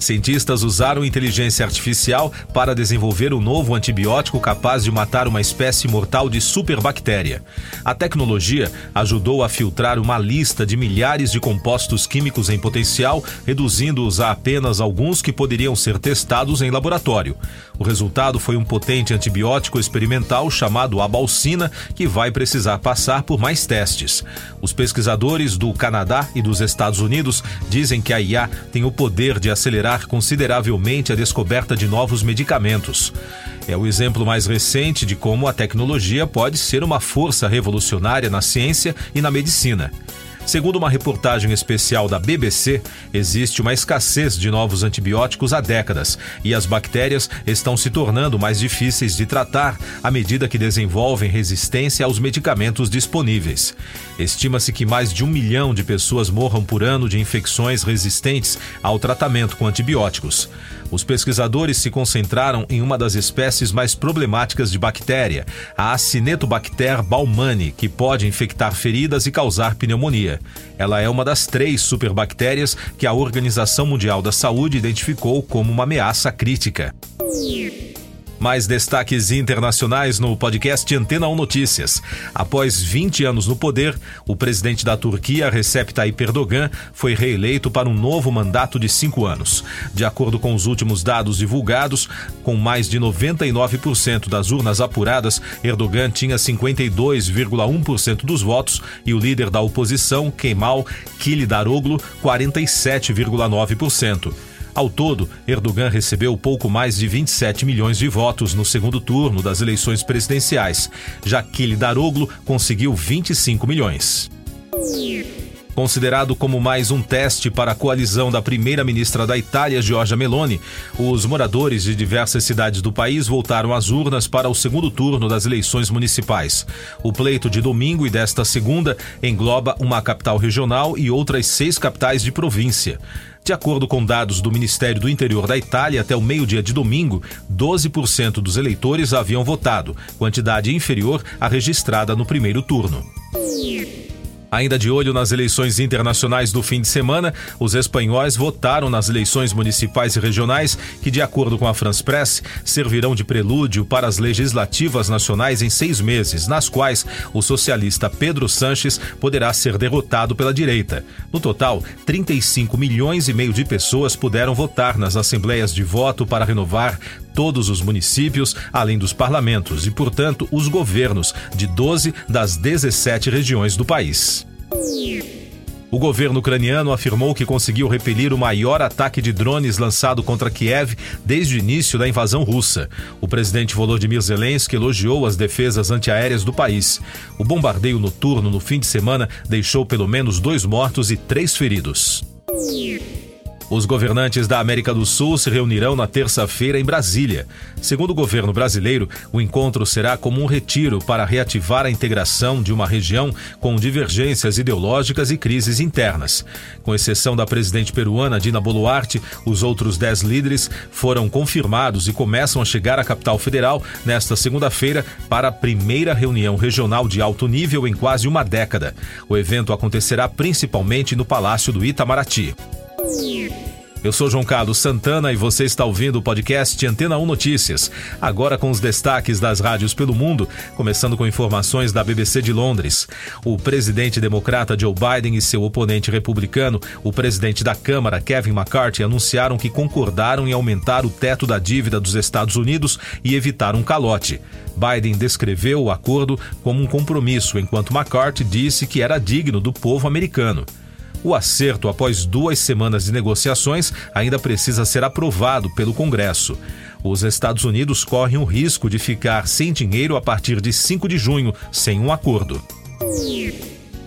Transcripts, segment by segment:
Cientistas usaram inteligência artificial para desenvolver um novo antibiótico capaz de matar uma espécie mortal de superbactéria. A tecnologia ajudou a filtrar uma lista de milhares de compostos químicos em potencial, reduzindo-os a apenas alguns que poderiam ser testados em laboratório. O resultado foi um potente antibiótico experimental chamado abalcina, que vai precisar passar por mais testes. Os pesquisadores do Canadá e dos Estados Unidos dizem que a IA tem o poder de acelerar consideravelmente a descoberta de novos medicamentos. É o exemplo mais recente de como a tecnologia pode ser uma força revolucionária na ciência e na medicina. Segundo uma reportagem especial da BBC, existe uma escassez de novos antibióticos há décadas e as bactérias estão se tornando mais difíceis de tratar à medida que desenvolvem resistência aos medicamentos disponíveis. Estima-se que mais de um milhão de pessoas morram por ano de infecções resistentes ao tratamento com antibióticos. Os pesquisadores se concentraram em uma das espécies mais problemáticas de bactéria, a Acinetobacter baumani, que pode infectar feridas e causar pneumonia. Ela é uma das três superbactérias que a Organização Mundial da Saúde identificou como uma ameaça crítica. Mais destaques internacionais no podcast Antena 1 Notícias. Após 20 anos no poder, o presidente da Turquia, Recep Tayyip Erdogan, foi reeleito para um novo mandato de cinco anos. De acordo com os últimos dados divulgados, com mais de 99% das urnas apuradas, Erdogan tinha 52,1% dos votos e o líder da oposição, Kemal Kılıçdaroğlu, 47,9%. Ao todo, Erdogan recebeu pouco mais de 27 milhões de votos no segundo turno das eleições presidenciais. Kili Daroglu conseguiu 25 milhões. Considerado como mais um teste para a coalizão da primeira-ministra da Itália, Giorgia Meloni, os moradores de diversas cidades do país voltaram às urnas para o segundo turno das eleições municipais. O pleito de domingo e desta segunda engloba uma capital regional e outras seis capitais de província. De acordo com dados do Ministério do Interior da Itália, até o meio-dia de domingo, 12% dos eleitores haviam votado, quantidade inferior à registrada no primeiro turno. Ainda de olho nas eleições internacionais do fim de semana, os espanhóis votaram nas eleições municipais e regionais que, de acordo com a France Press, servirão de prelúdio para as legislativas nacionais em seis meses, nas quais o socialista Pedro Sanches poderá ser derrotado pela direita. No total, 35 milhões e meio de pessoas puderam votar nas assembleias de voto para renovar todos os municípios, além dos parlamentos e, portanto, os governos de 12 das 17 regiões do país. O governo ucraniano afirmou que conseguiu repelir o maior ataque de drones lançado contra Kiev desde o início da invasão russa. O presidente Volodymyr Zelensky elogiou as defesas antiaéreas do país. O bombardeio noturno no fim de semana deixou pelo menos dois mortos e três feridos. Os governantes da América do Sul se reunirão na terça-feira em Brasília. Segundo o governo brasileiro, o encontro será como um retiro para reativar a integração de uma região com divergências ideológicas e crises internas. Com exceção da presidente peruana Dina Boluarte, os outros dez líderes foram confirmados e começam a chegar à capital federal nesta segunda-feira para a primeira reunião regional de alto nível em quase uma década. O evento acontecerá principalmente no Palácio do Itamaraty. Eu sou João Carlos Santana e você está ouvindo o podcast Antena 1 Notícias. Agora com os destaques das rádios pelo mundo, começando com informações da BBC de Londres. O presidente democrata Joe Biden e seu oponente republicano, o presidente da Câmara Kevin McCarthy, anunciaram que concordaram em aumentar o teto da dívida dos Estados Unidos e evitar um calote. Biden descreveu o acordo como um compromisso, enquanto McCarthy disse que era digno do povo americano. O acerto, após duas semanas de negociações, ainda precisa ser aprovado pelo Congresso. Os Estados Unidos correm o risco de ficar sem dinheiro a partir de 5 de junho, sem um acordo.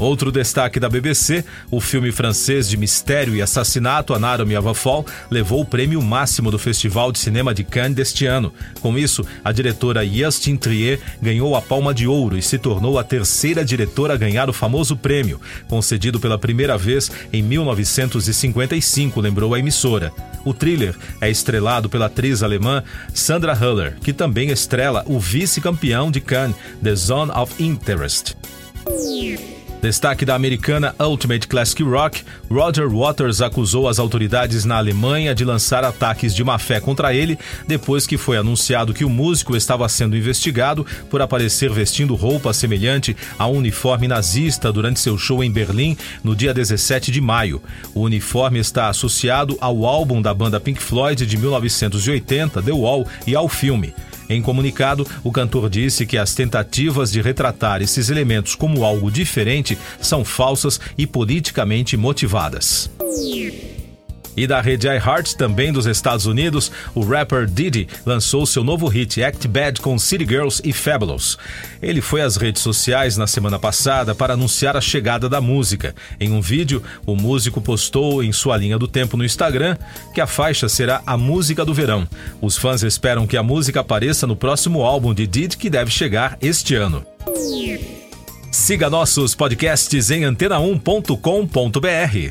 Outro destaque da BBC, o filme francês de mistério e assassinato Anatomy of a Fall levou o prêmio máximo do Festival de Cinema de Cannes deste ano. Com isso, a diretora Justine Trier ganhou a Palma de Ouro e se tornou a terceira diretora a ganhar o famoso prêmio, concedido pela primeira vez em 1955, lembrou a emissora. O thriller é estrelado pela atriz alemã Sandra Hüller, que também estrela o vice-campeão de Cannes, The Zone of Interest. Destaque da americana Ultimate Classic Rock, Roger Waters acusou as autoridades na Alemanha de lançar ataques de má fé contra ele depois que foi anunciado que o músico estava sendo investigado por aparecer vestindo roupa semelhante a um uniforme nazista durante seu show em Berlim no dia 17 de maio. O uniforme está associado ao álbum da banda Pink Floyd de 1980, The Wall, e ao filme. Em comunicado, o cantor disse que as tentativas de retratar esses elementos como algo diferente são falsas e politicamente motivadas. E da rede iHeart, também dos Estados Unidos, o rapper Diddy lançou seu novo hit Act Bad com City Girls e Fabulous. Ele foi às redes sociais na semana passada para anunciar a chegada da música. Em um vídeo, o músico postou em sua linha do tempo no Instagram que a faixa será a música do verão. Os fãs esperam que a música apareça no próximo álbum de Diddy que deve chegar este ano. Siga nossos podcasts em antena1.com.br.